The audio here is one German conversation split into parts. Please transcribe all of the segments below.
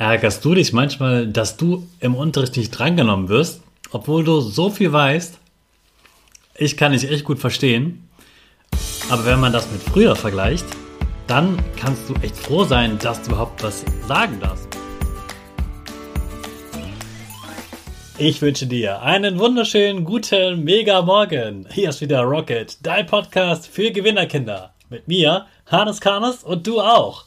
Ärgerst du dich manchmal, dass du im Unterricht nicht drangenommen wirst, obwohl du so viel weißt? Ich kann dich echt gut verstehen. Aber wenn man das mit früher vergleicht, dann kannst du echt froh sein, dass du überhaupt was sagen darfst. Ich wünsche dir einen wunderschönen guten Mega Morgen. Hier ist wieder Rocket, dein Podcast für Gewinnerkinder. Mit mir, Hannes Karnes und du auch.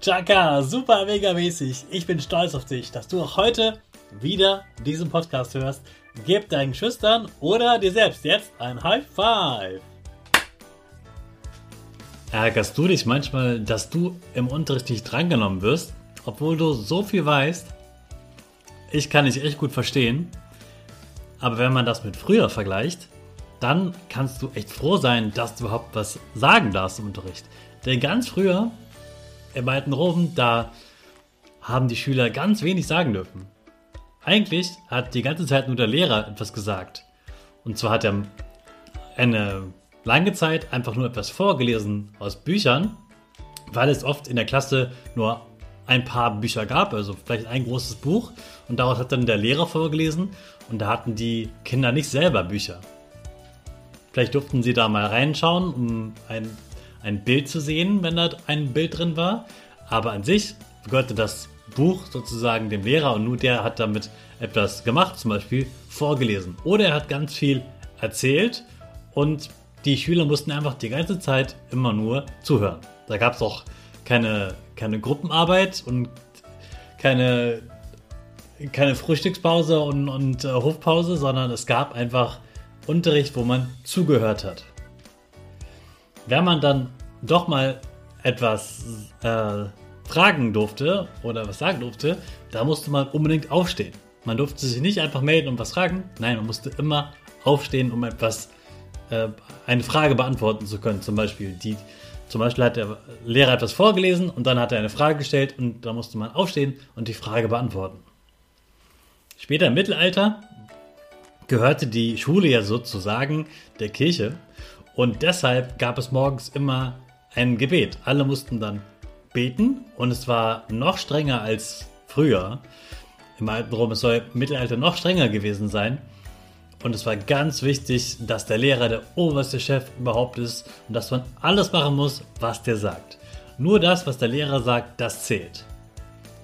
Chaka, super mega mäßig. Ich bin stolz auf dich, dass du auch heute wieder diesen Podcast hörst. Gib deinen Schüchtern oder dir selbst jetzt ein High Five. Ärgerst du dich manchmal, dass du im Unterricht nicht drangenommen wirst, obwohl du so viel weißt? Ich kann dich echt gut verstehen. Aber wenn man das mit früher vergleicht, dann kannst du echt froh sein, dass du überhaupt was sagen darfst im Unterricht. Denn ganz früher im alten Rom, da haben die Schüler ganz wenig sagen dürfen. Eigentlich hat die ganze Zeit nur der Lehrer etwas gesagt. Und zwar hat er eine lange Zeit einfach nur etwas vorgelesen aus Büchern, weil es oft in der Klasse nur ein paar Bücher gab, also vielleicht ein großes Buch. Und daraus hat dann der Lehrer vorgelesen und da hatten die Kinder nicht selber Bücher. Vielleicht durften sie da mal reinschauen, um ein ein Bild zu sehen, wenn da ein Bild drin war. Aber an sich gehörte das Buch sozusagen dem Lehrer und nur der hat damit etwas gemacht, zum Beispiel vorgelesen. Oder er hat ganz viel erzählt und die Schüler mussten einfach die ganze Zeit immer nur zuhören. Da gab es auch keine, keine Gruppenarbeit und keine, keine Frühstückspause und, und äh, Hofpause, sondern es gab einfach Unterricht, wo man zugehört hat wenn man dann doch mal etwas äh, fragen durfte oder was sagen durfte, da musste man unbedingt aufstehen. Man durfte sich nicht einfach melden und was fragen. Nein, man musste immer aufstehen, um etwas, äh, eine Frage beantworten zu können. Zum Beispiel, die, zum Beispiel hat der Lehrer etwas vorgelesen und dann hat er eine Frage gestellt und da musste man aufstehen und die Frage beantworten. Später im Mittelalter gehörte die Schule ja sozusagen der Kirche und deshalb gab es morgens immer ein Gebet. Alle mussten dann beten und es war noch strenger als früher. Im alten Rom, es soll im Mittelalter noch strenger gewesen sein. Und es war ganz wichtig, dass der Lehrer der oberste Chef überhaupt ist und dass man alles machen muss, was der sagt. Nur das, was der Lehrer sagt, das zählt.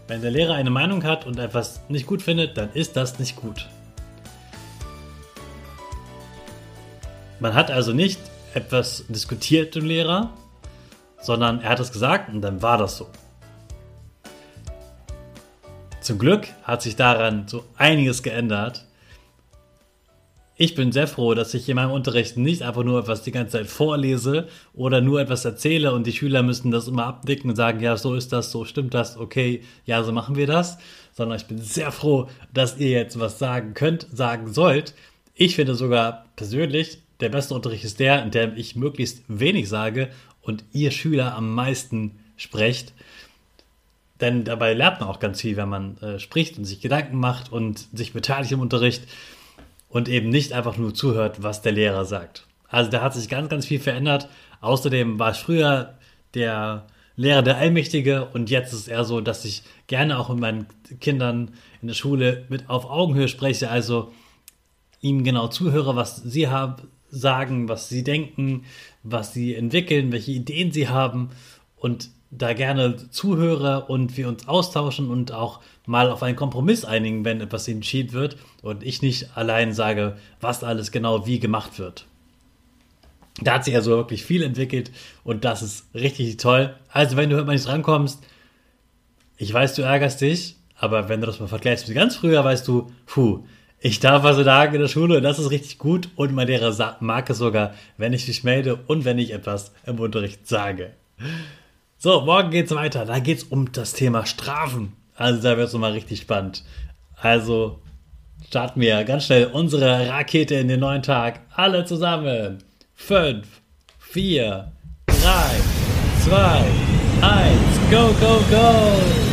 Wenn der Lehrer eine Meinung hat und etwas nicht gut findet, dann ist das nicht gut. Man hat also nicht etwas diskutiert, dem Lehrer, sondern er hat es gesagt und dann war das so. Zum Glück hat sich daran so einiges geändert. Ich bin sehr froh, dass ich in meinem Unterricht nicht einfach nur etwas die ganze Zeit vorlese oder nur etwas erzähle und die Schüler müssen das immer abnicken und sagen, ja, so ist das, so stimmt das, okay, ja, so machen wir das, sondern ich bin sehr froh, dass ihr jetzt was sagen könnt, sagen sollt. Ich finde sogar persönlich, der beste Unterricht ist der, in dem ich möglichst wenig sage und ihr Schüler am meisten sprecht. Denn dabei lernt man auch ganz viel, wenn man äh, spricht und sich Gedanken macht und sich beteiligt im Unterricht und eben nicht einfach nur zuhört, was der Lehrer sagt. Also da hat sich ganz, ganz viel verändert. Außerdem war ich früher der Lehrer der Allmächtige und jetzt ist es eher so, dass ich gerne auch mit meinen Kindern in der Schule mit auf Augenhöhe spreche, also ihnen genau zuhöre, was sie haben, sagen, was sie denken, was sie entwickeln, welche Ideen sie haben und da gerne zuhöre und wir uns austauschen und auch mal auf einen Kompromiss einigen, wenn etwas entschieden wird und ich nicht allein sage, was alles genau wie gemacht wird. Da hat sich also wirklich viel entwickelt und das ist richtig toll. Also wenn du heute mal nicht drankommst, ich weiß, du ärgerst dich, aber wenn du das mal vergleichst mit ganz früher, weißt du, puh, ich darf also sagen in der Schule, das ist richtig gut und mein Lehrer mag es sogar, wenn ich mich melde und wenn ich etwas im Unterricht sage. So, morgen geht's weiter. Da geht's um das Thema Strafen. Also da wird's nochmal richtig spannend. Also starten wir ganz schnell unsere Rakete in den neuen Tag. Alle zusammen. Fünf, vier, drei, zwei, eins, go, go, go!